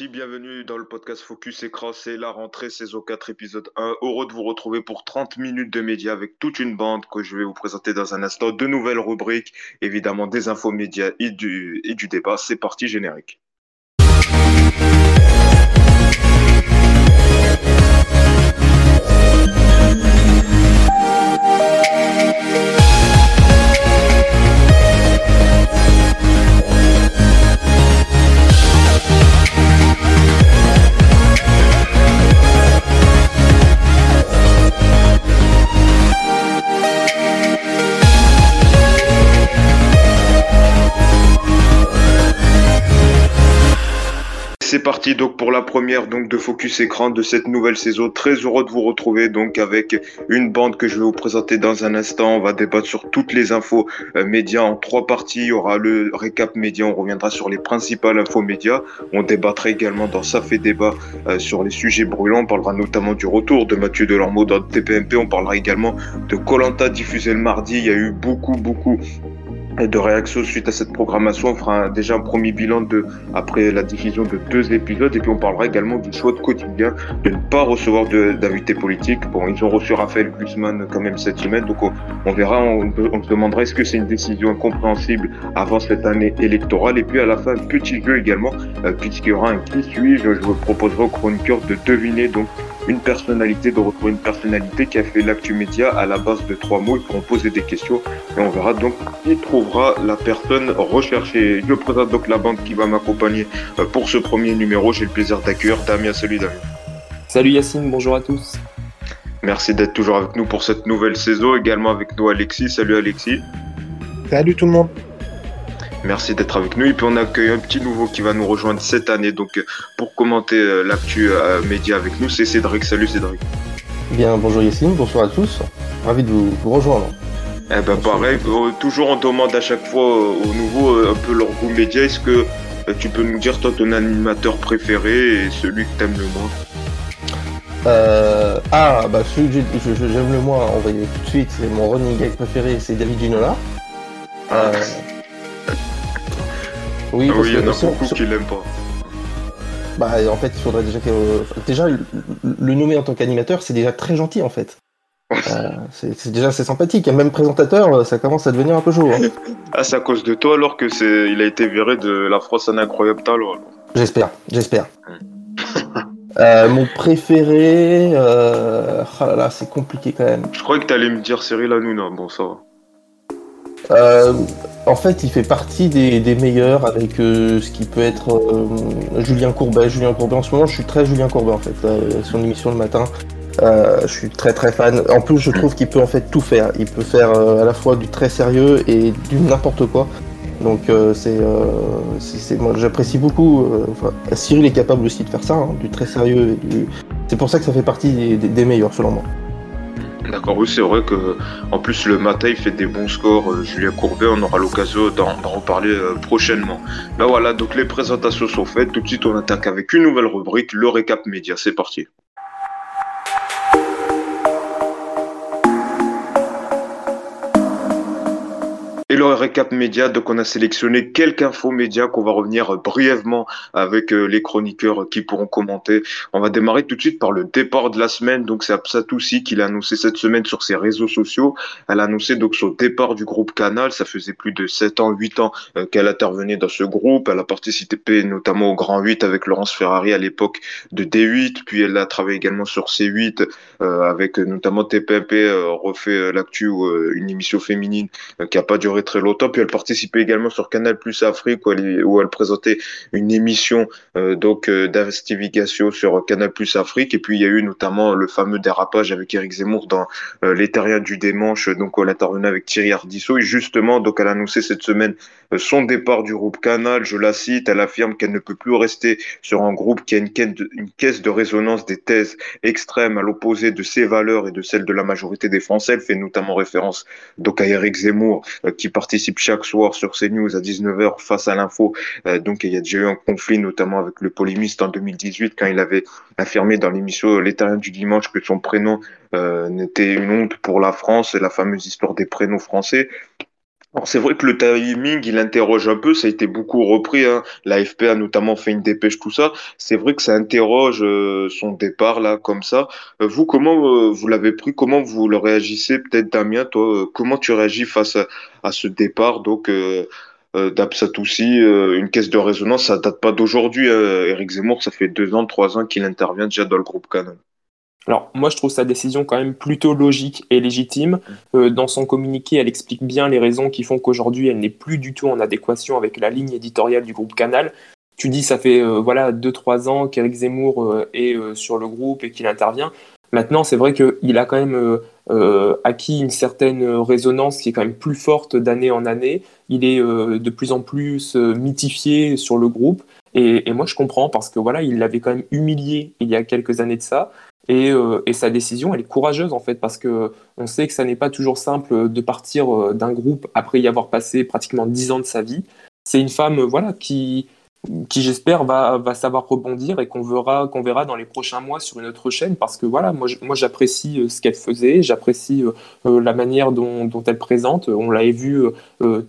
Bienvenue dans le podcast Focus Écran, c'est la rentrée saison 4 épisode 1. Heureux de vous retrouver pour 30 minutes de médias avec toute une bande que je vais vous présenter dans un instant. De nouvelles rubriques, évidemment des infos médias et du, et du débat. C'est parti générique. C'est parti donc pour la première donc de Focus Écran de cette nouvelle saison. Très heureux de vous retrouver donc avec une bande que je vais vous présenter dans un instant. On va débattre sur toutes les infos euh, médias en trois parties. Il y aura le récap média, on reviendra sur les principales infos médias. On débattra également dans Ça fait débat euh, sur les sujets brûlants. On parlera notamment du retour de Mathieu Delormeau dans TPMP. On parlera également de Colanta diffusé le mardi. Il y a eu beaucoup beaucoup de réaction suite à cette programmation. On fera déjà un premier bilan de, après la diffusion de deux épisodes et puis on parlera également du choix de quotidien de ne pas recevoir d'invités politiques. Bon, ils ont reçu Raphaël Guzman quand même cette semaine, donc on, verra, on, se demandera est-ce que c'est une décision incompréhensible avant cette année électorale? Et puis à la fin, petit jeu également, euh, puisqu'il y aura un qui suis-je, je vous proposerai aux chroniqueurs de deviner donc une personnalité, de retrouver une personnalité qui a fait l'actu média à la base de trois mots. Ils pourront poser des questions et on verra donc qui trouvera la personne recherchée? Je présente donc la bande qui va m'accompagner euh, pour ce premier numéro. J'ai le plaisir d'accueillir Damien. Salut Damien. Salut Yacine, bonjour à tous. Merci d'être toujours avec nous pour cette nouvelle saison. Également avec nous Alexis. Salut Alexis. Salut tout le monde. Merci d'être avec nous. Et puis on accueille un petit nouveau qui va nous rejoindre cette année. Donc euh, pour commenter euh, l'actu euh, média avec nous, c'est Cédric. Salut Cédric. Bien, bonjour Yacine, bonsoir à tous. Ravi de vous, rejoindre. Eh ben pareil, toujours on demande à chaque fois au nouveau un peu leur goût média. Est-ce que tu peux nous dire toi ton animateur préféré et celui que t'aimes le moins? Ah, bah celui que j'aime le moins, on va y aller tout de suite, c'est mon running gag préféré, c'est David Ginola. Ah. Oui, ah il y en a beaucoup qui l'aiment pas. Bah, en fait, il faudrait déjà que. Déjà, le nommer en tant qu'animateur, c'est déjà très gentil, en fait. Euh, c'est déjà c'est sympathique. Et même présentateur, euh, ça commence à devenir un peu chaud. Hein. ah, c'est à cause de toi alors que c'est, il a été viré de la France un incroyable talent. J'espère, j'espère. Euh, mon préféré, euh... oh là là, c'est compliqué quand même. Je croyais que t'allais me dire Cyril Hanouna. Bon, ça va. Euh, en fait, il fait partie des, meilleurs avec euh, ce qui peut être euh, Julien Courbet. Julien Courbet, en ce moment, je suis très Julien Courbet en fait. son émission le matin, je suis très très fan. En plus, je trouve qu'il peut en fait tout faire. Il peut faire à la fois du très sérieux et du n'importe quoi. Donc c'est, moi j'apprécie beaucoup. Cyril est capable aussi de faire ça, hein, du très sérieux. C'est pour ça que ça fait partie des meilleurs selon moi. D'accord, oui, c'est vrai que en plus le matin il fait des bons scores. Euh, Julien Courbet, on aura l'occasion d'en reparler euh, prochainement. Là voilà, donc les présentations sont faites. Tout de suite, on attaque avec une nouvelle rubrique, le récap média. C'est parti. Et le récap média, donc on a sélectionné quelques infos médias qu'on va revenir brièvement avec euh, les chroniqueurs qui pourront commenter. On va démarrer tout de suite par le départ de la semaine. Donc c'est Absatoussi qui l'a annoncé cette semaine sur ses réseaux sociaux. Elle a annoncé donc son départ du groupe Canal. Ça faisait plus de 7 ans, 8 ans euh, qu'elle intervenait dans ce groupe. Elle a participé notamment au Grand 8 avec Laurence Ferrari à l'époque de D8. Puis elle a travaillé également sur C8 euh, avec notamment TPMP, refait l'actu, une émission féminine qui a pas duré très longtemps. Puis elle participait également sur Canal Plus Afrique où elle, où présentait une émission euh, donc euh, d'investigation sur Canal Plus Afrique. Et puis il y a eu notamment le fameux dérapage avec Eric Zemmour dans euh, Les Terriens du Démanche. Donc elle intervenait avec Thierry Ardisson. Et justement, donc elle a annoncé cette semaine son départ du groupe Canal. Je la cite. Elle affirme qu'elle ne peut plus rester sur un groupe qui a une une caisse de résonance des thèses extrêmes à l'opposé de ses valeurs et de celles de la majorité des Français. Elle fait notamment référence donc à Eric Zemmour qui participe chaque soir sur CNews à 19h face à l'info. Euh, donc il y a déjà eu un conflit notamment avec le polémiste en 2018 quand il avait affirmé dans l'émission Terriens du dimanche que son prénom euh, n'était une honte pour la France la fameuse histoire des prénoms français. Alors, c'est vrai que le timing, il interroge un peu, ça a été beaucoup repris, hein. L'AFP a notamment fait une dépêche, tout ça. C'est vrai que ça interroge euh, son départ, là, comme ça. Euh, vous, comment euh, vous l'avez pris? Comment vous le réagissez? Peut-être Damien, toi, comment tu réagis face à, ce départ, donc, d'Absatoussi, une caisse de résonance, ça date pas d'aujourd'hui. hein. Éric Zemmour, ça fait deux ans, trois ans qu'il intervient déjà dans le groupe Canon. Alors, moi, je trouve sa décision quand même plutôt logique et légitime. Euh, dans son communiqué, elle explique bien les raisons qui font qu'aujourd'hui, elle n'est plus du tout en adéquation avec la ligne éditoriale du groupe Canal. Tu dis, ça fait euh, voilà deux trois ans qu'Éric Zemmour euh, est euh, sur le groupe et qu'il intervient. Maintenant, c'est vrai qu'il a quand même euh, euh, acquis une certaine résonance qui est quand même plus forte d'année en année. Il est euh, de plus en plus euh, mythifié sur le groupe. Et, et moi, je comprends parce que voilà, il l'avait quand même humilié il y a quelques années de ça. Et, euh, et sa décision, elle est courageuse en fait, parce que on sait que ça n'est pas toujours simple de partir euh, d'un groupe après y avoir passé pratiquement dix ans de sa vie. C'est une femme, euh, voilà, qui, qui j'espère va, va savoir rebondir et qu'on verra, qu'on verra dans les prochains mois sur une autre chaîne, parce que voilà, moi, j'apprécie euh, ce qu'elle faisait, j'apprécie euh, euh, la manière dont, dont elle présente. On l'avait vu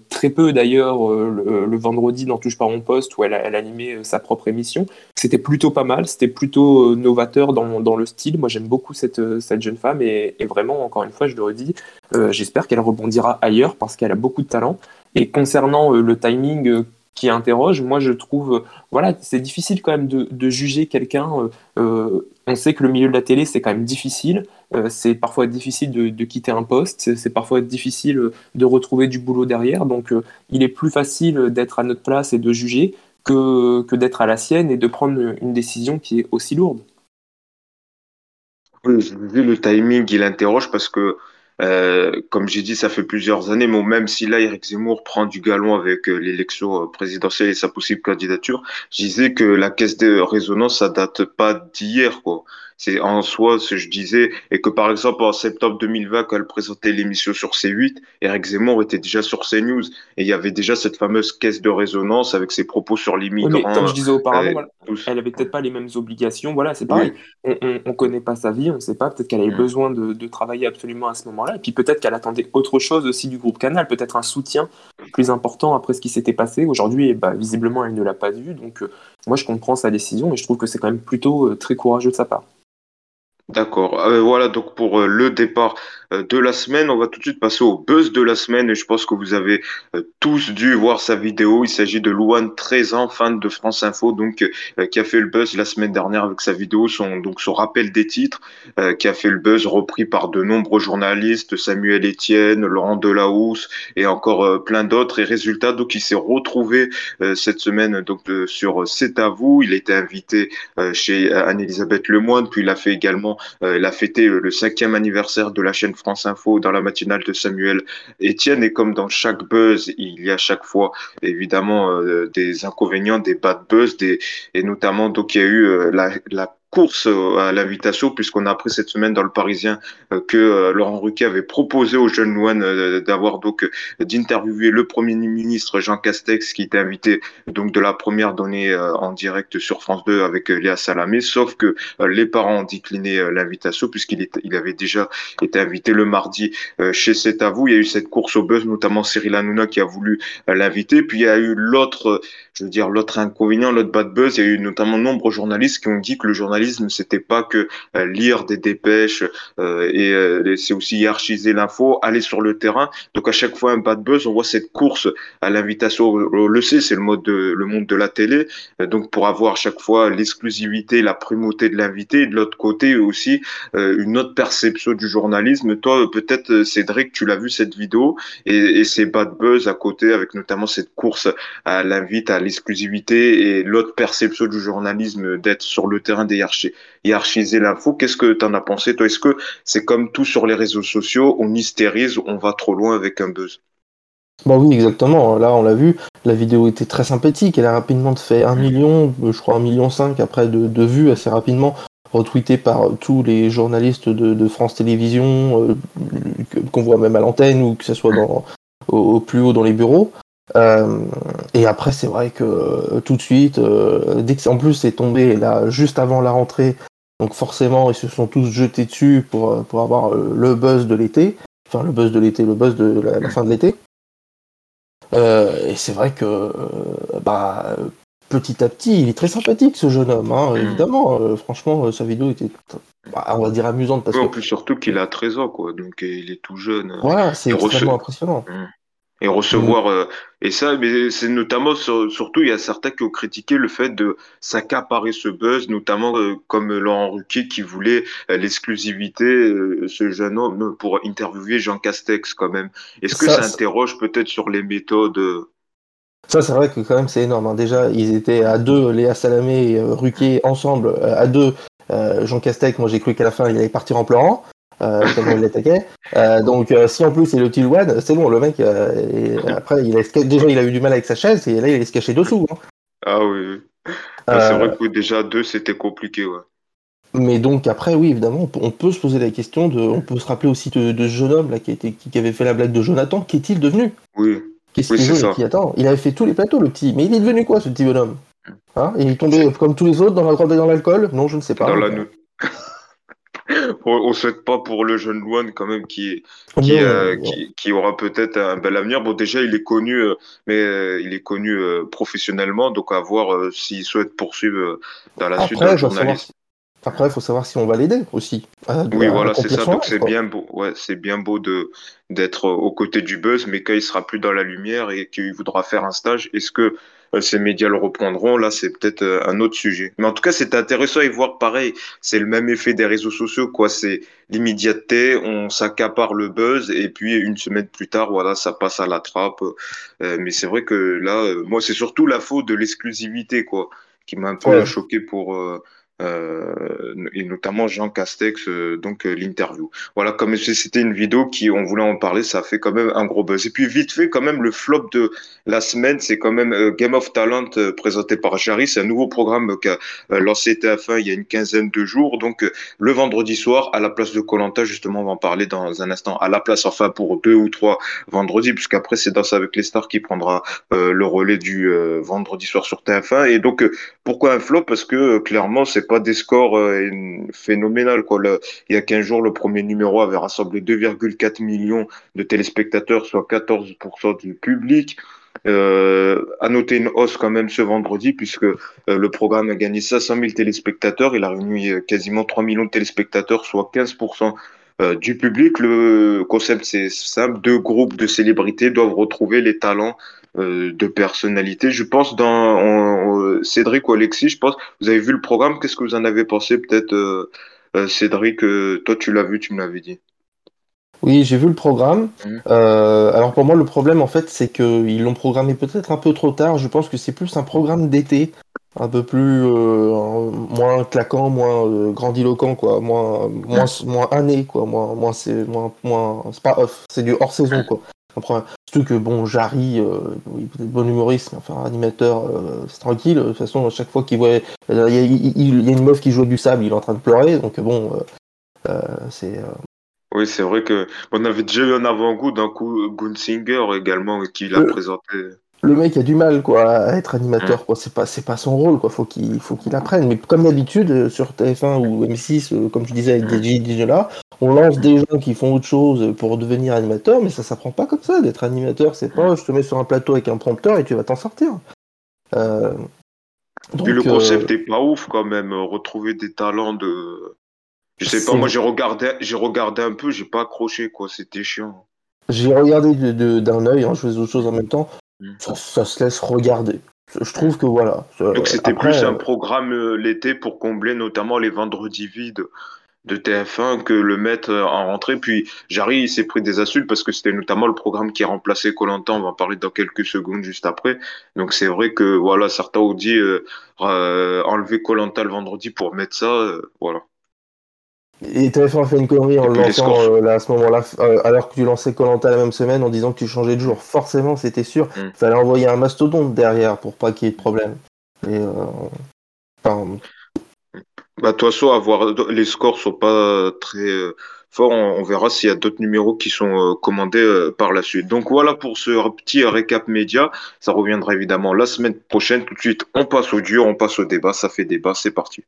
très peu d'ailleurs le, vendredi dans Touche pas mon poste où elle, animait sa propre émission. C'était plutôt pas mal, c'était plutôt novateur dans, dans le style. Moi, j'aime beaucoup cette, cette jeune femme et, vraiment, encore une fois, je le redis, j'espère qu'elle rebondira ailleurs parce qu'elle a beaucoup de talent. Et concernant le timing qui interroge, moi, je trouve, euh, voilà, c'est difficile quand même de, de juger quelqu'un. euh, euh, on sait que le milieu de la télé, c'est quand même difficile. C'est parfois difficile de, de quitter un poste. C'est parfois difficile de retrouver du boulot derrière. Donc, il est plus facile d'être à notre place et de juger que, que d'être à la sienne et de prendre une décision qui est aussi lourde. Oui, j'ai vu le timing, il interroge parce que, euh, comme j'ai dit, ça fait plusieurs années, mais même si là, Éric Zemmour prend du galon avec euh, l'élection euh, présidentielle et sa possible candidature, je disais que la caisse de résonance, ça date pas d'hier, quoi. C'est en soi ce que je disais, et que par exemple, en septembre 2020, quand elle présentait l'émission sur C8, Éric Zemmour était déjà sur CNews, et il y avait déjà cette fameuse caisse de résonance avec ses propos sur les Oui, mais comme je disais auparavant, euh, voilà, elle avait peut-être pas les mêmes obligations. Voilà, c'est Oui. pareil. On, on, on connaît pas sa vie, on sait pas. Peut-être qu'elle avait Mm. besoin de, de travailler absolument à ce moment-là. Et puis peut-être qu'elle attendait autre chose aussi du groupe Canal, peut-être un soutien plus important après ce qui s'était passé. Aujourd'hui, ben, visiblement, elle ne l'a pas vu. Donc, euh, moi, je comprends sa décision et je trouve que c'est quand même plutôt euh, très courageux de sa part. D'accord. Euh, voilà donc pour euh, le départ euh, de la semaine. On va tout de suite passer au buzz de la semaine et je pense que vous avez tous dû voir sa vidéo. Il s'agit de Louane, 13 ans, fan de France Info, donc qui a fait le buzz la semaine dernière avec sa vidéo, son donc son rappel des titres, qui a fait le buzz repris par de nombreux journalistes, Samuel Etienne, Laurent Delahousse et encore plein d'autres. Et résultat, donc il s'est retrouvé cette semaine donc sur C'est à vous. Il était invité chez Anne-Elisabeth Lemoine, puis il a fait également euh, il a fêté euh, le cinquième anniversaire de la chaîne France Info dans la matinale de Samuel Etienne. Et comme dans chaque buzz, il y a chaque fois évidemment euh, des inconvénients, des bad buzz, et notamment donc il y a eu euh, la course euh, à l'invitation puisqu'on a appris cette semaine dans le Parisien euh, que euh, Laurent Ruquier avait proposé aux jeunes Louane d'avoir donc d'interviewer le Premier ministre Jean Castex qui était invité donc de la première donnée en direct sur France 2 avec Léa Salamé sauf que les parents ont décliné l'invitation puisqu'il il avait déjà été invité le mardi chez C'est à vous. Il y a eu cette course au buzz, notamment Cyril Hanouna qui a voulu l'inviter. Puis il y a eu l'autre, je veux dire, l'autre inconvénient, l'autre bad buzz. Il y a eu notamment nombreux journalistes qui ont dit que le journalisme, c'était pas que euh, lire des dépêches euh, et euh, c'est aussi hiérarchiser l'info, aller sur le terrain. Donc à chaque fois un bad buzz, on voit cette course à l'invitation. On le sait, c'est le mode de, le monde de la télé. Donc pour avoir à chaque fois l'exclusivité, la primauté de l'invité, et de l'autre côté aussi une autre perception du journalisme. Toi, peut-être Cédric, tu l'as vu cette vidéo et, et ces bad buzz à côté, avec notamment cette course à l'invite, à l'exclusivité et l'autre perception du journalisme d'être sur le terrain des hiérarchi- hiérarchiser l'info. Qu'est-ce que tu en as pensé, toi? Est-ce que c'est comme tout sur les réseaux sociaux, on hystérise, on va trop loin avec un buzz? Bah oui, exactement. Là, on l'a vu. La vidéo était très sympathique. Elle a rapidement fait un million, je crois un million cinq après de, vues assez rapidement, retweetée par tous les journalistes de, France Télévisions, euh, qu'on voit même à l'antenne ou que ce soit au plus haut dans les bureaux. Euh, et après, c'est vrai que euh, tout de suite, euh, dès que en plus c'est tombé là juste avant la rentrée, donc forcément ils se sont tous jetés dessus pour, pour avoir le buzz de l'été, enfin le buzz de l'été, le buzz de la, la fin de l'été. et c'est vrai que bah, petit à petit, il est très sympathique ce jeune homme, hein, mm. évidemment. franchement, sa vidéo était, bah, on va dire, amusante. Parce En plus, surtout qu'il a 13 ans, quoi, donc il est tout jeune. Voilà, c'est extrêmement impressionnant. Mm et recevoir euh, et ça mais c'est notamment surtout il y a certains qui ont critiqué le fait de s'accaparer ce buzz notamment euh, comme Laurent Ruquier qui voulait euh, l'exclusivité ce jeune homme pour interviewer Jean Castex quand même est-ce que ça, interroge peut-être sur les méthodes ça, c'est vrai que quand même, c'est énorme. Hein. Déjà, ils étaient à deux, Léa Salamé et Ruquier, ensemble, à deux. Jean Castex, moi j'ai cru qu'à la fin, il allait partir en pleurant euh, il l'attaquait. Euh, donc euh, si en plus c'est le petit One, c'est bon, le mec, et après, il a, déjà il a eu du mal avec sa chaise et là il allait se cacher dessous. Hein. Ah oui, c'est vrai que déjà deux c'était compliqué. Ouais. Mais donc après, oui, évidemment, on peut se poser la question de, on peut se rappeler aussi de, ce jeune homme là qui, était, qui avait fait la blague de Jonathan, qu'est-il devenu? Oui. Qu'est-ce qu'il veut qui attend? Il avait fait tous les plateaux, le petit. Mais il est devenu quoi, ce petit bonhomme? Hein? Il est tombé comme tous les autres dans la droite et dans l'alcool? Non, je ne sais pas. Dans la on souhaite pas pour le jeune Luan quand même qui qui, euh, qui, aura peut-être un bel avenir. Bon déjà il est connu euh, mais euh, il est connu professionnellement donc à voir s'il souhaite poursuivre dans la suite de journaliste. Après, il faut savoir si on va l'aider aussi. oui, voilà, c'est ça. Donc c'est bien beau, ouais, c'est bien beau de d'être aux côtés du buzz, mais quand il sera plus dans la lumière et qu'il voudra faire un stage, est-ce que euh, ces médias le reprendront. Là, c'est peut-être euh, un autre sujet. Mais en tout cas, c'est intéressant et voir pareil. C'est le même effet des réseaux sociaux, quoi. C'est l'immédiateté, on s'accapare le buzz et puis une semaine plus tard, voilà, ça passe à la trappe. Euh, mais c'est vrai que là, moi, c'est surtout la faute de l'exclusivité, quoi, qui m'a un peu choqué pour euh, et notamment Jean Castex, euh, donc euh, l'interview. Voilà, comme c'était une vidéo qui, on voulait en parler, ça fait quand même un gros buzz. Et puis vite fait, quand même, le flop de la semaine, c'est quand même Game of Talent présenté par Jarry. C'est un nouveau programme qu'a lancé TF1 il y a une quinzaine de jours. Donc le vendredi soir, à la place de Colanta, justement, on va en parler dans un instant. À la place, enfin, pour deux ou trois vendredis, puisqu'après c'est Danse avec les stars qui prendra le relais du vendredi soir sur TF1. Et donc, pourquoi un flop? Parce que clairement, c'est pas des scores euh, phénoménal. Quoi. il y a 15 jours, le premier numéro avait rassemblé 2,4 millions de téléspectateurs, soit 14% du public. Euh, à noter une hausse quand même ce vendredi puisque euh, le programme a gagné 500 000 téléspectateurs. Il a réuni euh, quasiment 3 millions de téléspectateurs, soit 15% du public. Le concept, c'est simple. Deux groupes de célébrités doivent retrouver les talents euh, de personnalité. Je pense dans Cédric ou Alexis, je pense, vous avez vu le programme, qu'est-ce que vous en avez pensé peut-être euh, euh, Cédric, toi tu l'as vu, tu me l'avais dit. Oui, j'ai vu le programme. Mmh. alors pour moi, le problème en fait, c'est qu'ils l'ont programmé peut-être un peu trop tard. Je pense que c'est plus un programme d'été, un peu plus moins claquant, moins grandiloquent, quoi, moins moins moins année, quoi, moins moins c'est moins moins c'est pas off, c'est du hors saison, quoi. Surtout que bon, Jarry, euh, bon humoriste, mais enfin animateur, euh, c'est tranquille. De toute façon, à chaque fois qu'il voit, il y, a une meuf qui joue du sable, il est en train de pleurer. Donc bon, euh, c'est. Oui, c'est vrai que on avait déjà eu un avant-goût d'un coup Gunsinger également qui l'a présenté le mec a du mal quoi à être animateur quoi. C'est pas c'est pas son rôle quoi. Faut qu'il faut qu'il apprenne. Mais comme d'habitude euh, sur TF1 ou M6 euh, comme je disais avec des là on lance des gens qui font autre chose pour devenir animateur mais ça s'apprend pas comme ça d'être animateur. C'est pas je te mets sur un plateau avec un prompteur et tu vas t'en sortir. Euh, le concept est pas ouf quand même. Retrouver des talents de je sais pas moi j'ai regardé j'ai regardé un peu j'ai pas accroché quoi. C'était chiant. J'ai regardé d'un œil, hein, je faisais autre chose en même temps. Mm. Ça, se laisse regarder. Je trouve que voilà. Donc c'était plus un programme euh, l'été pour combler notamment les vendredis vides de TF1 que le mettre en rentrée. Puis Jarry, il s'est pris des insultes parce que c'était notamment le programme qui a remplacé Colantin. On va en parler dans quelques secondes juste après. Donc c'est vrai que voilà, certains ont dit euh, euh, enlever Colantin le vendredi pour mettre ça. voilà. Et TF1 a fait une connerie en le lançant euh, à ce moment-là, euh, alors que tu lançais Colanta la même semaine en disant que tu changeais de jour. Forcément, c'était sûr. Il mm. fallait envoyer un mastodonte derrière pour pas qu'il y ait de problème. Et, euh, enfin... Bah, de toute façon, avoir... les scores sont pas très forts. On, verra s'il y a d'autres numéros qui sont commandés par la suite. Donc voilà pour ce petit récap média. Ça reviendra évidemment la semaine prochaine. Tout de suite, on passe au dur, on passe au débat. Ça fait débat, c'est parti.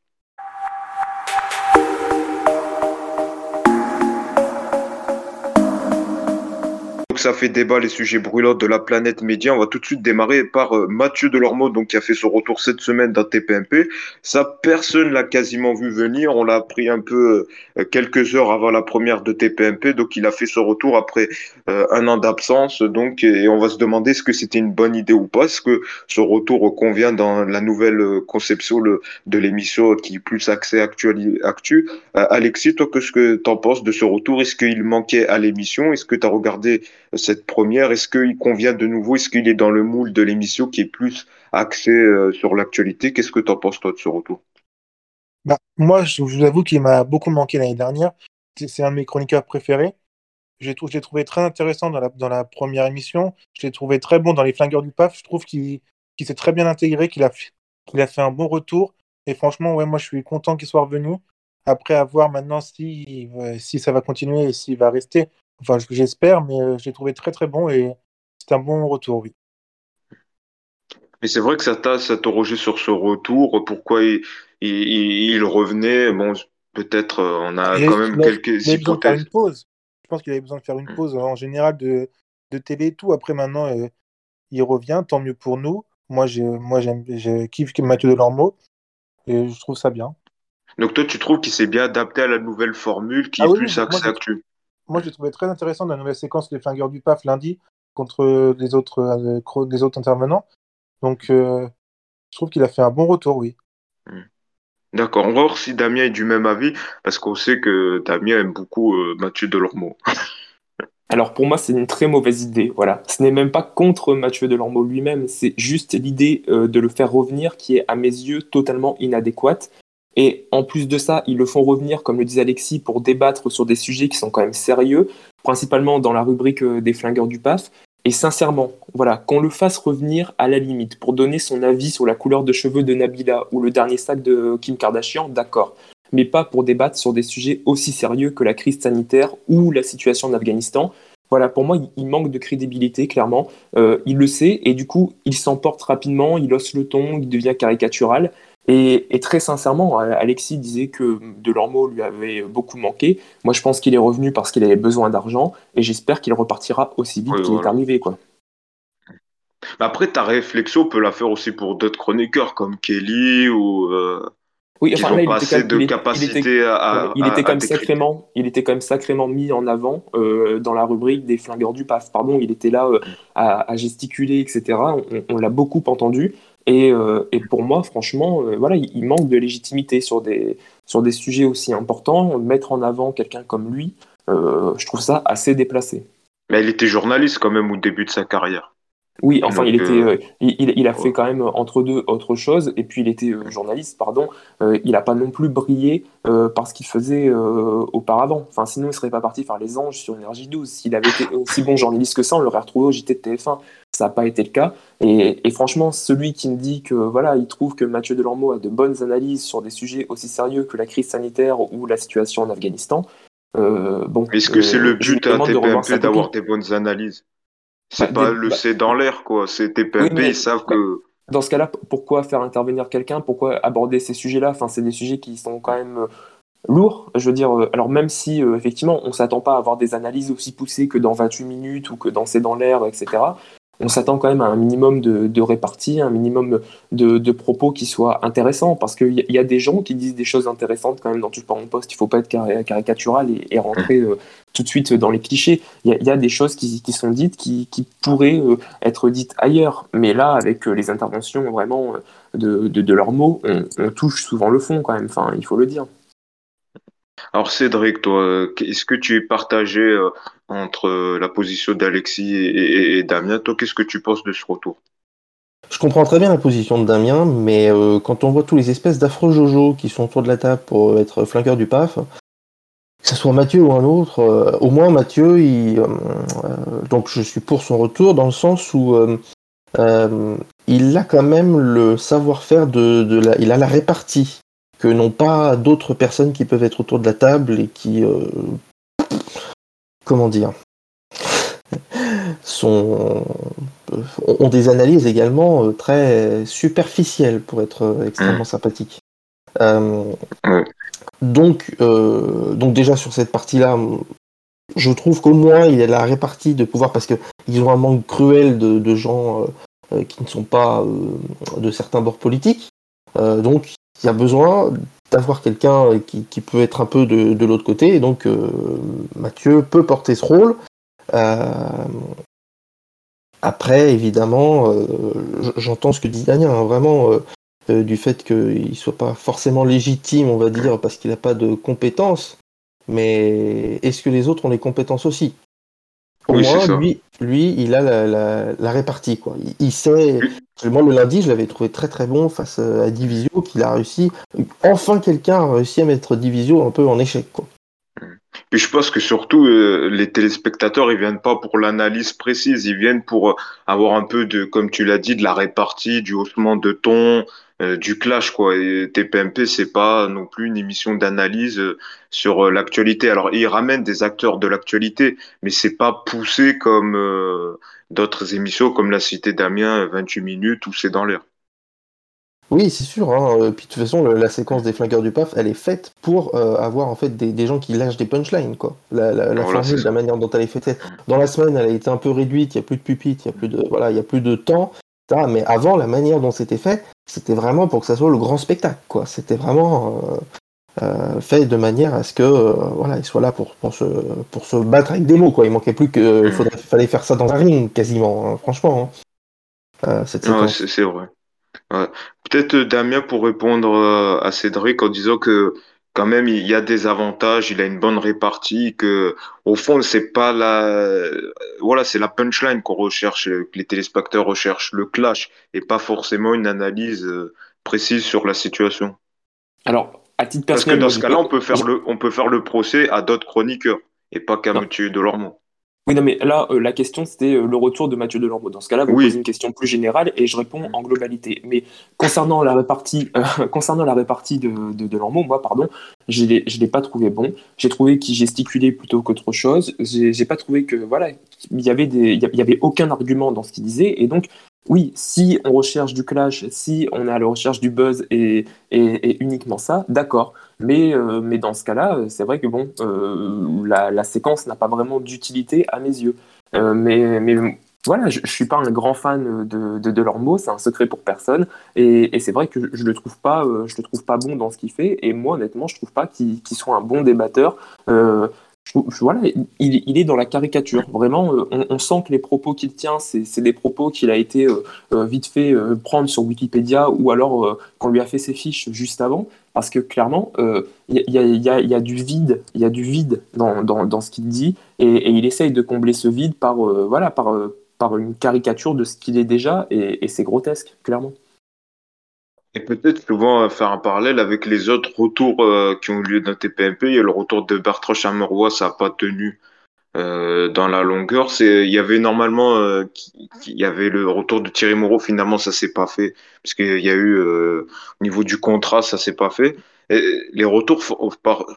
Ça fait débat les sujets brûlants de la planète média, on va tout de suite démarrer par euh, Mathieu Delormeau, donc qui a fait son retour cette semaine dans TPMP. Ça, personne l'a quasiment vu venir. On l'a appris un peu euh, quelques heures avant la première de TPMP, donc il a fait son retour après euh, un an d'absence. Donc, et on va se demander est-ce que c'était une bonne idée ou pas? Est-ce que ce retour convient dans la nouvelle conception de l'émission qui est plus axée actu? actu. Alexis, toi, qu'est-ce que tu en penses de ce retour? Est-ce qu'il manquait à l'émission? Est-ce que tu as regardé cette première Est-ce qu'il convient de nouveau Est-ce qu'il est dans le moule de l'émission qui est plus axé euh, sur l'actualité? Qu'est-ce que tu en penses, toi, de ce retour? Bah, Moi, je vous avoue qu'il m'a beaucoup manqué l'année dernière. C'est un de mes chroniqueurs préférés. J'ai trouvé très intéressant dans la, première émission. Je l'ai trouvé très bon dans Les Flingueurs du PAF. Je trouve qu'il s'est très bien intégré, qu'il a, fait un bon retour. Et franchement, ouais, moi, je suis content qu'il soit revenu. Après, à voir maintenant si, si ça va continuer et s'il va rester. Enfin, j'espère, mais euh, je l'ai trouvé très très bon et c'est un bon retour, oui. Mais c'est vrai que ça t'a s'interrogé sur ce retour, pourquoi il, il, revenait? Bon, peut-être euh, on a quand même quelques hypothèses. une pause. Je pense qu'il avait besoin de faire une mm. pause en général de, de télé et tout. Après, maintenant, euh, il revient, tant mieux pour nous. Moi, moi j'aime, je kiffe Mathieu Delormeau et je trouve ça bien. Donc, toi, tu trouves qu'il s'est bien adapté à la nouvelle formule qui ah est plus axée actuelle moi, j'ai trouvé très intéressant la nouvelle séquence des flingueurs du PAF lundi contre les autres, euh, autres intervenants. Donc, euh, je trouve qu'il a fait un bon retour, oui. Hmm. D'accord. On va voir si Damien est du même avis, parce qu'on sait que Damien aime beaucoup euh, Mathieu Delormeau. Alors pour moi, c'est une très mauvaise idée. Voilà, ce n'est même pas contre Mathieu Delormeau lui-même, c'est juste l'idée de le faire revenir qui est à mes yeux totalement inadéquate. Et en plus de ça, ils le font revenir, comme le disait Alexis, pour débattre sur des sujets qui sont quand même sérieux, principalement dans la rubrique euh, des flingueurs du PAF. Et sincèrement, voilà, qu'on le fasse revenir à la limite pour donner son avis sur la couleur de cheveux de Nabila ou le dernier sac de Kim Kardashian, d'accord. Mais pas pour débattre sur des sujets aussi sérieux que la crise sanitaire ou la situation en Afghanistan. Voilà, pour moi, il manque de crédibilité, clairement. Euh, il le sait, et du coup, il s'emporte rapidement, il hausse le ton, il devient caricatural. Et, très sincèrement, Alexis disait que Delormeau lui avait beaucoup manqué. Moi, je pense qu'il est revenu parce qu'il avait besoin d'argent et j'espère qu'il repartira aussi vite qu'il est arrivé. Quoi. Après, ta réflexion peut la faire aussi pour d'autres chroniqueurs comme Kelly ou. Euh, oui, enfin, là, il était, de il, capacité à, il était quand même sacrément, il était quand même sacrément mis en avant euh, dans la rubrique des flingueurs du PAF. Pardon, il était là euh, à, gesticuler, etc. on l'a beaucoup entendu. Euh, et, pour moi, franchement, euh, voilà, il, manque de légitimité sur des, sur des sujets aussi importants. Mettre en avant quelqu'un comme lui, euh, je trouve ça assez déplacé. Mais il était journaliste quand même au début de sa carrière. Oui, enfin, il, était, il, il, a fait quand même entre deux autre chose, et puis il était journaliste, pardon. Il n'a pas non plus brillé par ce qu'il faisait auparavant. Enfin, sinon, il serait pas parti faire les anges sur Énergie 12. S'il avait été aussi bon journaliste que ça, on l'aurait retrouvé au JT de TF1. Ça n'a pas été le cas. Et, et, franchement, celui qui me dit que voilà, il trouve que Mathieu Delormeau a de bonnes analyses sur des sujets aussi sérieux que la crise sanitaire ou la situation en Afghanistan, bon. Est-ce que c'est le but à TPMP d'avoir des bonnes analyses? C'est bah, pas le bah, c'est dans l'air, quoi. C'est TPMP, ils savent que. Dans ce cas-là, pourquoi faire intervenir quelqu'un? Pourquoi aborder ces sujets-là? Enfin, c'est des sujets qui sont quand même euh, lourds. Je veux dire, euh, alors même si, euh, effectivement, on s'attend pas à avoir des analyses aussi poussées que dans 28 minutes ou que dans C'est dans l'air, etc on s'attend quand même à un minimum de, de répartie, un minimum de, propos qui soient intéressants, parce qu'il y, a des gens qui disent des choses intéressantes quand même dans tout par mon poste. Il ne faut pas être caricatural et, rentrer euh, tout de suite dans les clichés. Il y, a des choses qui, sont dites qui, pourraient euh, être dites ailleurs, mais là, avec euh, les interventions vraiment de, leurs mots, on, touche souvent le fond quand même. Il faut le dire. Alors Cédric, toi, est-ce que tu es partagé euh, entre euh, la position d'Alexis et, Damien? Toi, qu'est-ce que tu penses de ce retour? Je comprends très bien la position de Damien, mais euh, quand on voit tous les espèces d'affreux Jojo qui sont autour de la table pour être flingueurs du PAF, que ce soit Mathieu ou un autre, au moins Mathieu, donc je suis pour son retour dans le sens où il a quand même le savoir-faire il a la répartie que n'ont pas d'autres personnes qui peuvent être autour de la table et qui, euh, comment dire, sont, euh, ont des analyses également euh, très superficielles pour être extrêmement mmh. sympathiques. donc, donc déjà sur cette partie-là, je trouve qu'au moins il y a la répartie de pouvoir parce qu'ils ont un manque cruel de, gens euh, qui ne sont pas de certains bords politiques. donc il y a besoin d'avoir quelqu'un qui, peut être un peu de, l'autre côté. Et donc Mathieu peut porter ce rôle. après, évidemment, j'entends ce que dit Daniel, hein, vraiment du fait qu'il ne soit pas forcément légitime, on va dire, parce qu'il n'a pas de compétences. Mais est-ce que les autres ont les compétences aussi? Au moins, lui, lui, il a la, répartie. Quoi. Il, sait. Moi, le lundi, je l'avais trouvé très très bon face à Divisio, qu'il a réussi. Enfin, quelqu'un a réussi à mettre Divisio un peu en échec. Quoi. Puis je pense que surtout euh, les téléspectateurs, ils viennent pas pour l'analyse précise, ils viennent pour euh, avoir un peu de, comme tu l'as dit, de la répartie, du haussement de ton, euh, du clash quoi. Et TPMP c'est pas non plus une émission d'analyse euh, sur euh, l'actualité. Alors ils ramènent des acteurs de l'actualité, mais c'est pas poussé comme d'autres émissions comme la Cité Damien 28 minutes où c'est dans l'air. Oui, c'est sûr. Hein. Puis de toute façon, la séquence des flingueurs du PAF, elle est faite pour avoir en fait des, gens qui lâchent des punchlines, quoi. La, la, la formule, la manière dont elle est faite. Dans la semaine, elle a été un peu réduite. Il y a plus de pupitres, il y a plus de voilà, il y a plus de temps. Mais avant, la manière dont c'était fait, c'était vraiment pour que ça soit le grand spectacle, quoi. C'était vraiment euh, euh, fait de manière à ce que euh, voilà, il soit là pour, pour, se, pour se battre avec des mots, quoi. Il manquait plus que, il faudrait, fallait faire ça dans un ring, quasiment, hein, franchement. Hein. c'est vrai. Peut-être Damien pour répondre à Cédric en disant que quand même, il y a des avantages, il a une bonne répartie, que au fond, c'est pas la, voilà, c'est la punchline qu'on recherche, que les téléspectateurs recherchent, le clash, et pas forcément une analyse euh, précise sur la situation. Alors, à titre personnel, parce que dans ce cas-là, on peut faire le, on peut faire le procès à d'autres chroniqueurs et pas qu'à Mathieu Delormeau. Oui, non, mais là, euh, la question, c'était euh, le retour de Mathieu Delormeau. Dans ce cas-là, vous posez une question plus générale et je réponds en globalité. Mais concernant la répartie, euh, concernant la répartie de, de Delormeau, moi, pardon, je ne l'ai pas trouvé bon. J'ai trouvé qu'il gesticulait plutôt qu'autre chose. J'ai pas trouvé que, voilà, il y avait des, il y avait aucun argument dans ce qu'il disait. Et donc, oui, si on recherche du clash, si on est à la recherche du buzz et, uniquement ça, d'accord. Mais, euh, mais dans ce cas-là, c'est vrai que bon, euh, la, séquence n'a pas vraiment d'utilité à mes yeux. Euh, mais, mais voilà, je, ne suis pas un grand fan de, de, mots, c'est un secret pour personne. Et, c'est vrai que je le trouve pas, le trouve pas bon dans ce qu'il fait. Et moi, honnêtement, je trouve pas qu'il soit un bon débatteur voilà, il, est dans la caricature. Vraiment, euh, on, sent que les propos qu'il tient, c'est des propos qu'il a été euh, euh, vite fait prendre sur Wikipédia ou alors qu'on lui a fait ses fiches juste avant. Parce que clairement, il y, a, du vide, il y a du vide dans, ce qu'il dit, et, il essaye de combler ce vide par, voilà, par, par une caricature de ce qu'il est déjà, et c'est grotesque, clairement. Et peut-être souvent euh, faire un parallèle avec les autres retours euh, qui ont eu lieu dans TPMP. Il y a le retour de Bertrand Chameroy, ça n'a pas tenu euh, dans la longueur. Il y avait normalement, il y avait le retour de Thierry Moreau. Finalement, ça s'est pas fait parce qu'il y a eu au niveau du contrat, ça s'est pas fait. Les retours,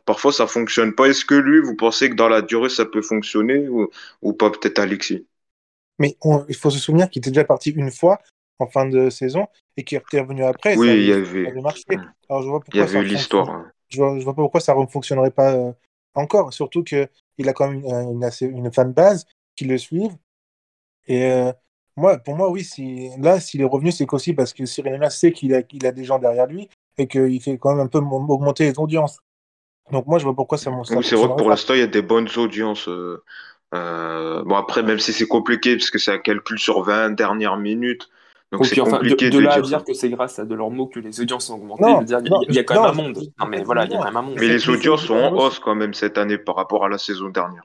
parfois, ça fonctionne pas. Est-ce que lui, vous pensez que dans la durée, ça peut fonctionner ou pas Peut-être Alexis? Mais il faut se souvenir qu'il était déjà parti une fois en fin de saison et qui est revenu après. Oui, il y avait. Alors, je vois il y avait l'histoire. Hein. Je vois, vois pas pourquoi ça ne fonctionnerait pas euh, encore. Surtout qu'il a quand même une, une, une fan base qui le suivent. Et euh, moi, pour moi, oui, si, là, s'il est revenu, c'est qu'aussi parce que Cyril sait qu'il a, qu'il a des gens derrière lui et qu'il fait quand même un peu augmenter les audiences. Donc moi, je vois pourquoi ça, ça C'est vrai que pour l'instant, il y a des bonnes audiences. Euh, bon, après, même si c'est compliqué, parce que c'est un calcul sur 20 dernières minutes, donc c'est compliqué de, de, là à dire que c'est grâce à de leurs mots que les audiences ont augmenté. il, y a, quand même un monde. Non, mais voilà, il y a quand même un monde. Mais les audiences sont en hausse quand même cette année par rapport à la saison dernière.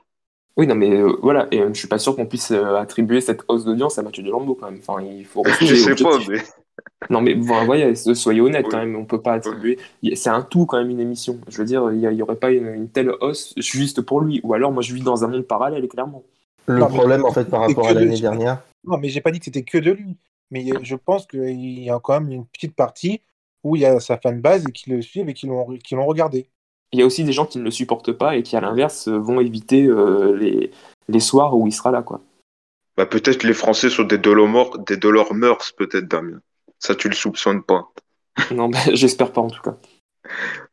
Oui, non, mais euh, voilà, et euh, je suis pas sûr qu'on puisse euh, attribuer cette hausse d'audience à Mathieu Delambeau quand même. Enfin, il faut. je sais pas, mais. Non, mais voyez, soyez honnête quand même, on peut pas attribuer. C'est un tout quand même une émission. Je veux dire, il y, aurait pas une, telle hausse juste pour lui. Ou alors, moi, je vis dans un monde parallèle, clairement. Le problème, en fait, par rapport à l'année dernière. Non, mais j'ai pas dit que c'était que de lui. Mais je pense qu'il y a quand même une petite partie où il y a sa fanbase et qui le suivent et qui l'ont regardé. Il y a aussi des gens qui ne le supportent pas et qui, à l'inverse, vont éviter euh, les, les soirs où il sera là. quoi. Bah, peut-être les Français sont des Dolomors, des Dolores peut-être, Damien. Ça, tu le soupçonnes pas. non, bah, j'espère pas en tout cas.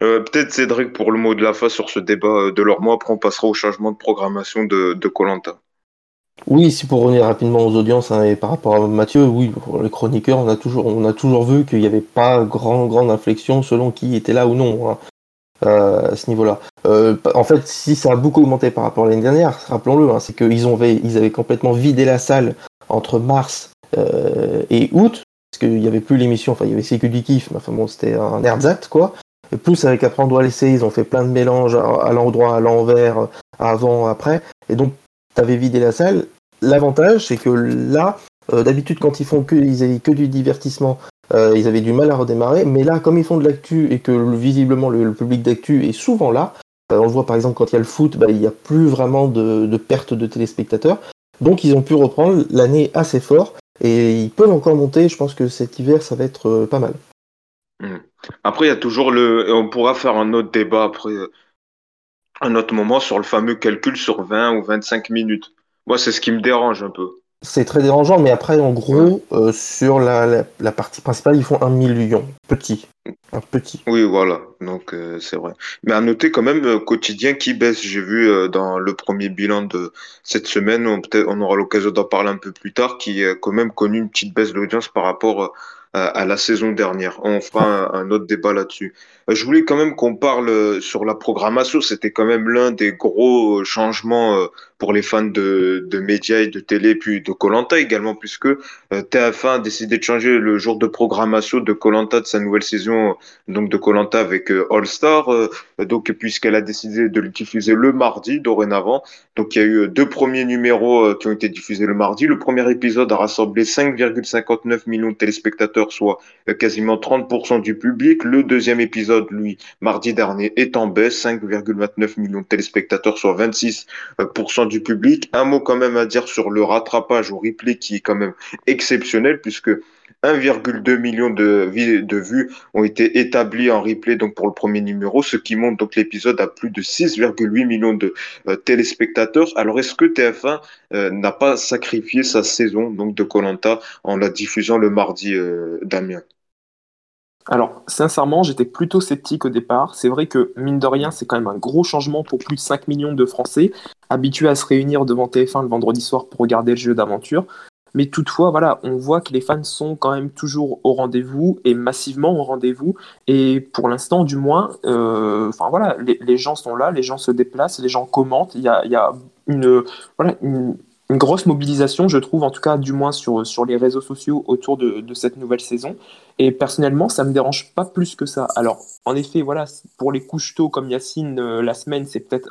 Euh, peut-être Cédric pour le mot de la fin sur ce débat euh, de leur mois. Après, on passera au changement de programmation de Colanta. Oui, si pour revenir rapidement aux audiences hein, et par rapport à Mathieu, oui, pour les chroniqueurs, on a toujours, on a toujours vu qu'il n'y avait pas grand, grande inflexion selon qui était là ou non hein, euh, à ce niveau-là. Euh, en fait, si ça a beaucoup augmenté par rapport à l'année dernière, rappelons-le, hein, c'est qu'ils avaient, ils avaient complètement vidé la salle entre mars euh, et août, parce qu'il n'y avait plus l'émission, enfin il y avait C'est du kiff, mais enfin bon, c'était un ersatz quoi. Et plus avec Apprendre à laisser, ils ont fait plein de mélanges à l'endroit, à l'envers, avant, après. Et donc t'avais vidé la salle. L'avantage, c'est que là, euh, d'habitude, quand ils font que, du divertissement, euh, ils avaient du mal à redémarrer. Mais là, comme ils font de l'actu et que visiblement le, public d'actu est souvent là, euh, on le voit par exemple quand il y a le foot, bah, il n'y a plus vraiment de, perte de téléspectateurs. Donc ils ont pu reprendre l'année assez fort et ils peuvent encore monter. Je pense que cet hiver, ça va être pas mal. Mmh. Après, il y a toujours le. On pourra faire un autre débat après un autre moment sur le fameux calcul sur 20 ou 25 minutes. Moi, c'est ce qui me dérange un peu. C'est très dérangeant, mais après, en gros, euh, sur la, partie principale, ils font un million. Petit. Un petit. Oui, voilà. Donc, euh, c'est vrai. Mais à noter quand même, euh, quotidien qui baisse. J'ai vu dans le premier bilan de cette semaine, on, on aura l'occasion d'en parler un peu plus tard, qui a quand même connu une petite baisse d'audience par rapport à la saison dernière. On fera un, autre débat là-dessus. Euh, je voulais quand même qu'on parle euh, sur la programmation. C'était quand même l'un des gros euh, changements pour les fans de, de médias et de télé, puis de Colanta également, puisque TF1 a décidé de changer le jour de programmation de Colanta de sa nouvelle saison, donc de Colanta avec All Star, donc puisqu'elle a décidé de le diffuser le mardi dorénavant. Donc il y a eu deux premiers numéros qui ont été diffusés le mardi. Le premier épisode a rassemblé 5,59 millions de téléspectateurs, soit quasiment 30% du public. Le deuxième épisode, lui, mardi dernier, est en baisse, 5,29 millions de téléspectateurs, soit 26% public. Un mot quand même à dire sur le rattrapage au replay qui est quand même exceptionnel puisque 1,2 million de, de vues ont été établis en replay donc pour le premier numéro, ce qui montre donc l'épisode à plus de 6,8 millions de euh, téléspectateurs. Alors est-ce que TF1 euh, n'a pas sacrifié sa saison donc de Colanta en la diffusant le mardi, euh, Damien? Alors, sincèrement, j'étais plutôt sceptique au départ. C'est vrai que, mine de rien, c'est quand même un gros changement pour plus de 5 millions de Français, habitués à se réunir devant TF1 le vendredi soir pour regarder le jeu d'aventure. Mais toutefois, voilà, on voit que les fans sont quand même toujours au rendez-vous et massivement au rendez-vous. Et pour l'instant, du moins, euh, enfin voilà, les, gens sont là, les gens se déplacent, les gens commentent. Il y a, y a une, voilà, une, une grosse mobilisation, je trouve, en tout cas, du moins sur, les réseaux sociaux autour de, cette nouvelle saison. Et personnellement, ça me dérange pas plus que ça. Alors, en effet, voilà, pour les couches tôt comme Yacine, euh, la semaine, c'est peut-être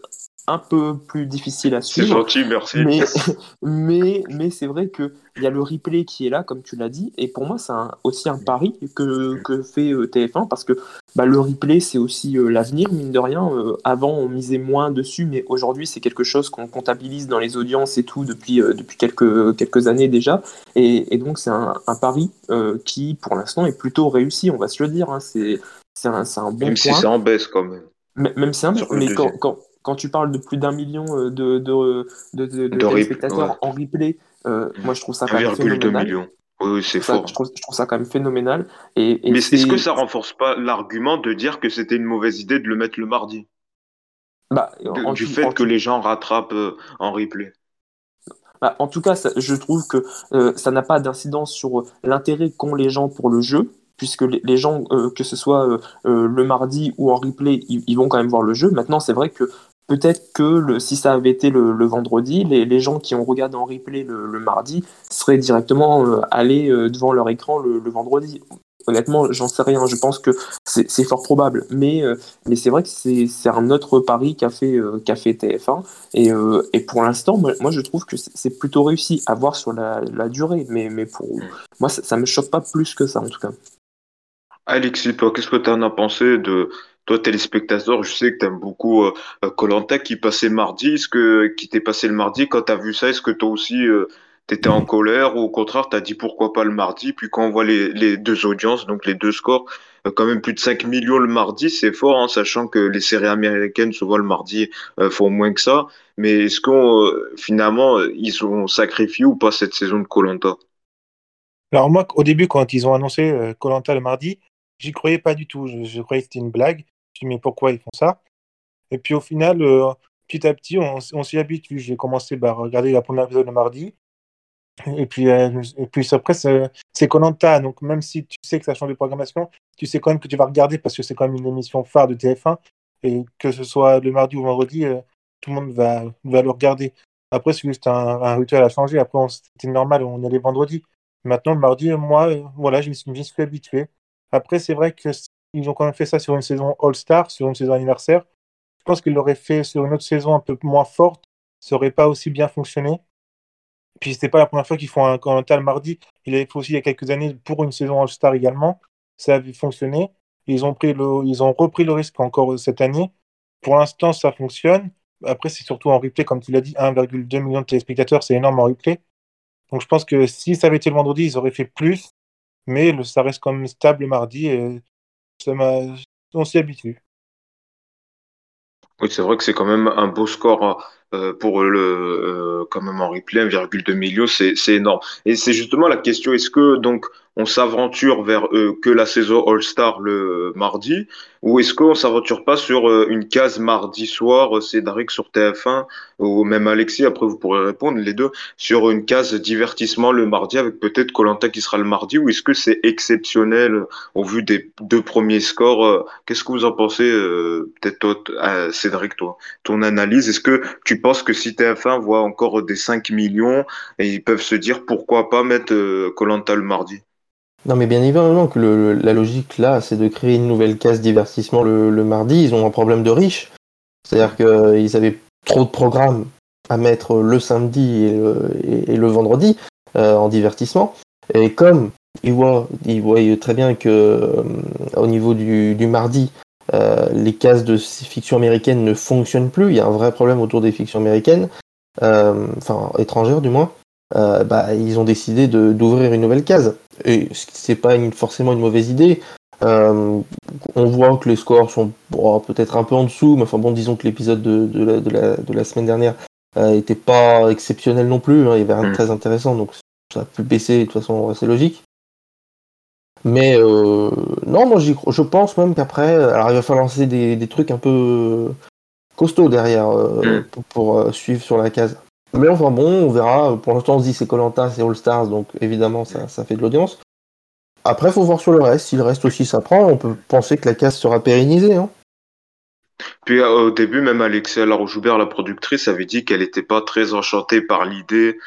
un peu plus difficile à suivre. C'est gentil, merci. Mais, mais, mais c'est vrai qu'il y a le replay qui est là, comme tu l'as dit, et pour moi, c'est aussi un pari que, que fait euh, TF1, parce que bah, le replay, c'est aussi euh, l'avenir, mine de rien. Euh, avant, on misait moins dessus, mais aujourd'hui, c'est quelque chose qu'on comptabilise dans les audiences et tout depuis, depuis quelques, quelques années déjà. Et, et donc, c'est un, un, pari qui, pour l'instant, est plutôt réussi, on va se le dire. Hein. C'est un, un, bon Même si c'est en baisse quand même. Même si c'est en baisse, mais quand, quand quand tu parles de plus d'un million euh, de, de, de, de, téléspectateurs en replay, euh, moi je trouve ça quand même phénoménal. millions. Oui, c'est fort. Je trouve, je trouve, ça quand même phénoménal. Et, Mais est-ce que ça renforce pas l'argument de dire que c'était une mauvaise idée de le mettre le mardi? Bah, Du fait que les gens rattrapent euh, en replay bah, en tout cas, je trouve que ça n'a pas d'incidence sur l'intérêt qu'ont les gens pour le jeu puisque les, gens, que ce soit le mardi ou en replay, ils, vont quand même voir le jeu. Maintenant, c'est vrai que peut-être que le, si ça avait été le, vendredi, les, gens qui ont regardé en replay le, mardi seraient directement euh, allés euh, devant leur écran le, vendredi. Honnêtement, j'en sais rien. Je pense que c'est fort probable. Mais, euh, mais c'est vrai que c'est un autre pari qu'a fait, qu'a fait TF1. Et, et pour l'instant, moi, je trouve que c'est plutôt réussi à voir sur la, durée. Mais, mais pour moi, ça ne me choque pas plus que ça, en tout cas. Alexis, toi, qu'est-ce que tu en as pensé de, toi, téléspectateur, je sais que tu aimes beaucoup Colanta euh, qui passait mardi. Est-ce que qui t'est passé le mardi? Quand tu as vu ça Est-ce que toi aussi euh, tu étais en colère ou au contraire tu as dit pourquoi pas le mardi? Puis quand on voit les, les deux audiences, donc les deux scores, euh, quand même plus de 5 millions le mardi, c'est fort, hein, sachant que les séries américaines souvent le mardi font moins que ça. Mais est-ce qu'on finalement ils ont sacrifié ou pas cette saison de Colanta? Alors moi, au début, quand ils ont annoncé Colanta le mardi, j'y croyais pas du tout. Je croyais que c'était une blague. Dis, mais pourquoi ils font ça Et puis au final, euh, petit à petit, on, s'y habitue. J'ai commencé bah, à regarder la première épisode le mardi. Et puis, euh, et puis après, c'est Colanta. Donc, même si tu sais que ça change de programmation, tu sais quand même que tu vas regarder parce que c'est quand même une émission phare de TF1. Et que ce soit le mardi ou vendredi, euh, tout le monde va, va le regarder. Après, c'est juste un, rituel à changer. Après, c'était normal, on allait vendredi. Maintenant, le mardi, moi, voilà, je me suis, suis habitué. Après, c'est vrai qu'ils ont quand même fait ça sur une saison All-Star, sur une saison anniversaire. Je pense qu'ils l'auraient fait sur une autre saison un peu moins forte. Ça n'aurait pas aussi bien fonctionné. Puis c'était pas la première fois qu'ils font un le mardi. Il avait fait aussi il y a quelques années pour une saison All-Star également. Ça avait fonctionné. Ils ont, pris ils ont repris le risque encore cette année. Pour l'instant, ça fonctionne. Après, c'est surtout en replay, comme tu l'as dit, 1,2 million de téléspectateurs, c'est énorme en replay. Donc je pense que si ça avait été le vendredi, ils auraient fait plus. Mais le, ça reste quand même stable le mardi on s'y habitue. Oui, c'est vrai que c'est quand même un beau score euh, pour le euh, quand même en replay 1,2 million, c'est c'est énorme. Et c'est justement la question est-ce que donc on s'aventure vers euh, que la saison All-Star le mardi ou est-ce qu'on s'aventure pas sur euh, une case mardi soir, euh, Cédric sur TF1 ou même Alexis, après vous pourrez répondre les deux, sur une case divertissement le mardi avec peut-être Colanta qui sera le mardi ou est-ce que c'est exceptionnel au vu des deux premiers scores Qu'est-ce que vous en pensez Peut-être toi, Cédric, toi, ton analyse. Est-ce que tu penses que si TF1 voit encore des 5 millions et ils peuvent se dire pourquoi pas mettre Colanta le mardi? Non, mais bien évidemment que le, la logique là, c'est de créer une nouvelle case divertissement le, le, mardi. Ils ont un problème de riche. C'est-à-dire qu'ils euh, avaient trop de programmes à mettre le samedi et le, et, et le vendredi euh, en divertissement. Et comme ils voient, ils voient très bien que euh, au niveau du, du mardi, euh, les cases de fiction américaine ne fonctionnent plus. Il y a un vrai problème autour des fictions américaines, euh, enfin étrangères du moins. Euh, bah, ils ont décidé d'ouvrir une nouvelle case. Et c'est pas une, forcément une mauvaise idée. Euh, on voit que les scores sont bon, peut-être un peu en dessous, mais enfin bon, disons que l'épisode de, de, la, de, la, de, la, semaine dernière euh, était pas exceptionnel non plus. Hein, il y avait rien de très intéressant, donc ça a pu baisser, de toute façon, c'est logique. Mais euh, non, moi je pense même qu'après, alors il va falloir lancer des, des trucs un peu costauds derrière mm. pour, pour suivre sur la case. Mais enfin bon, on verra. Pour l'instant, on se dit c'est Colanta, c'est All Stars, donc évidemment ça, ça fait de l'audience. Après, faut voir sur le reste. Si le reste aussi ça prend, on peut penser que la case sera pérennisée. Hein. Puis euh, au début, même Alexia Laroche-Joubert, la productrice, avait dit qu'elle n'était pas très enchantée par l'idée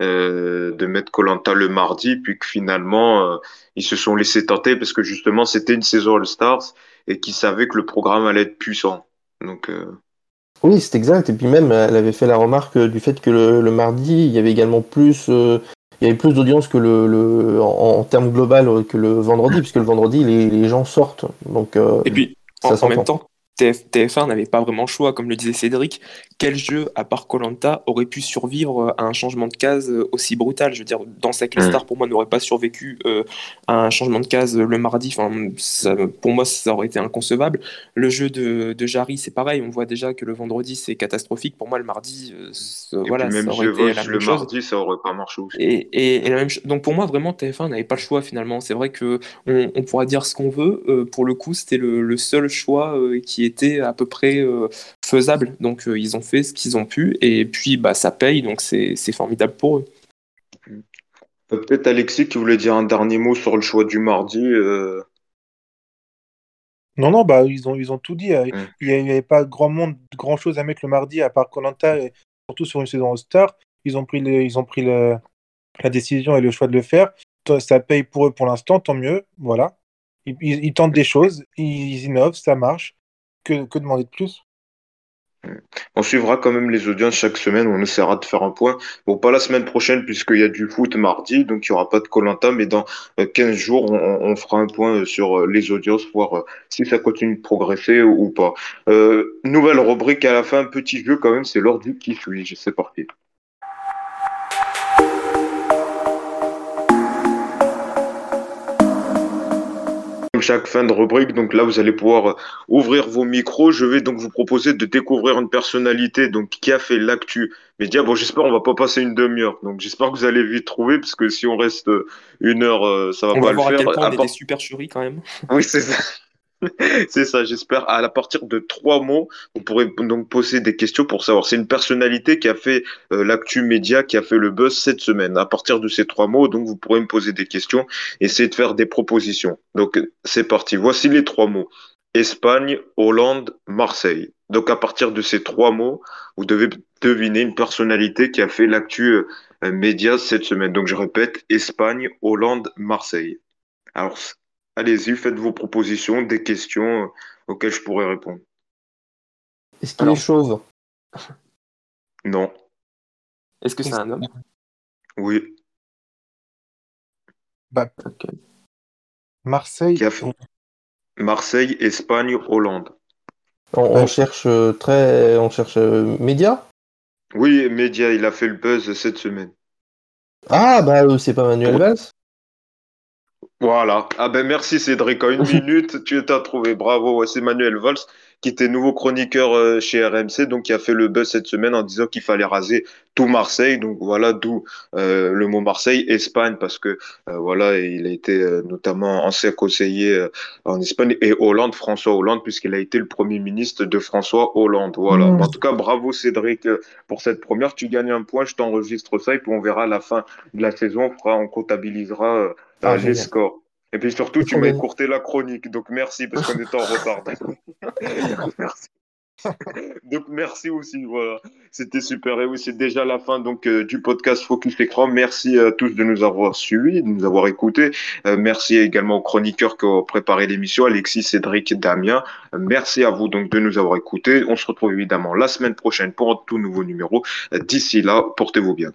euh, de mettre Colanta le mardi, puis que finalement, euh, ils se sont laissés tenter parce que justement, c'était une saison All Stars et qu'ils savaient que le programme allait être puissant. Donc. Euh, oui, c'est exact. Et puis même, elle avait fait la remarque du fait que le, le mardi, il y avait également plus, euh, il y avait plus d'audience que le, le en, en, termes global que le vendredi, puisque le vendredi, les, les gens sortent. Donc, euh, et puis, en, en même temps, TF, TF1 n'avait pas vraiment le choix, comme le disait Cédric. Quel jeu, à part Colanta, aurait pu survivre à un changement de case aussi brutal? Je veux dire, dans Sacré Star, pour moi, n'aurait pas survécu euh, à un changement de case le mardi. Enfin, ça, pour moi, ça aurait été inconcevable. Le jeu de, de Jarry, c'est pareil. On voit déjà que le vendredi, c'est catastrophique. Pour moi, le mardi, euh, voilà, même ça aurait été la même le chose. mardi, ça aurait pas marché aussi. Et, et, et la même donc pour moi, vraiment, TF1 n'avait pas le choix finalement. C'est vrai que on, on, pourra dire ce qu'on veut. Euh, pour le coup, c'était le, le, seul choix euh, qui était à peu près euh, faisable. Donc euh, ils ont fait ce qu'ils ont pu et puis bah, ça paye, donc c'est formidable pour eux. Peut-être Alexis qui voulait dire un dernier mot sur le choix du mardi. Euh... Non, non, bah, ils, ont, ils ont tout dit. Il n'y avait pas grand monde, grand chose à mettre le mardi à part Colanta, surtout sur une saison Star. Ils ont pris, le, ils ont pris le, la décision et le choix de le faire. Ça paye pour eux pour l'instant, tant mieux. Voilà. Ils, ils, ils, tentent des choses, ils innovent, ça marche que, demander de plus? On suivra quand même les audiences chaque semaine, on essaiera de faire un point. Bon, pas la semaine prochaine puisqu'il y a du foot mardi, donc il n'y aura pas de Colanta, mais dans 15 jours, on, fera un point sur les audiences, voir si ça continue de progresser ou, pas. Euh, nouvelle rubrique à la fin, petit jeu quand même, c'est l'ordre du qui suis-je, c'est parti. Chaque fin de rubrique. Donc là, vous allez pouvoir ouvrir vos micros. Je vais donc vous proposer de découvrir une personnalité donc qui a fait l'actu média. Bon, j'espère on va pas passer une demi-heure. Donc j'espère que vous allez vite trouver parce que si on reste une heure, ça va on pas va le faire. Voir à quel point on est des supercheries quand même. Oui, c'est ça. C'est ça, j'espère. À partir de trois mots, vous pourrez donc poser des questions pour savoir. C'est une personnalité qui a fait euh, l'actu média, qui a fait le buzz cette semaine. À partir de ces trois mots, donc vous pourrez me poser des questions, essayer de faire des propositions. Donc c'est parti. Voici les trois mots. Espagne, Hollande, Marseille. Donc à partir de ces trois mots, vous devez deviner une personnalité qui a fait l'actu euh, média cette semaine. Donc je répète, Espagne, Hollande, Marseille. Alors allez-y, faites vos propositions, des questions euh, auxquelles je pourrais répondre. Est-ce qu'il est chauve Non. Est-ce que c'est un homme? Oui. Bah. Marseille. Qui a fait- Marseille, Espagne, Hollande. on, cherche euh, très. On cherche euh, média Oui, média, il a fait le buzz cette semaine. Ah, bah c'est pas Manuel. Valls Voilà. Ah ben merci Cédric. En une minute, tu t'as trouvé. Bravo. C'est Manuel Valls qui était nouveau chroniqueur euh, chez RMC, donc qui a fait le buzz cette semaine en disant qu'il fallait raser tout Marseille. Donc voilà, d'où euh, le mot Marseille, Espagne, parce que euh, voilà, il a été euh, notamment ancien conseiller en Espagne et Hollande, François Hollande, puisqu'il a été le premier ministre de François Hollande. Voilà. Mmh. En tout cas, bravo Cédric pour cette première. Tu gagnes un point. Je t'enregistre ça et puis on verra à la fin de la saison. On, fera, on comptabilisera. Ah, génial. scores. Et puis surtout, tu m'as écourté la chronique, donc merci parce qu'on était en retard. merci. Donc merci aussi, voilà. C'était super. Et oui, c'est déjà la fin donc euh, du podcast Focus Écran. Merci à tous de nous avoir suivis, de nous avoir écoutés. Euh, merci également aux chroniqueurs qui ont préparé l'émission, Alexis, Cédric, Damien. Euh, merci à vous donc de nous avoir écoutés. On se retrouve évidemment la semaine prochaine pour un tout nouveau numéro. D'ici là, portez-vous bien.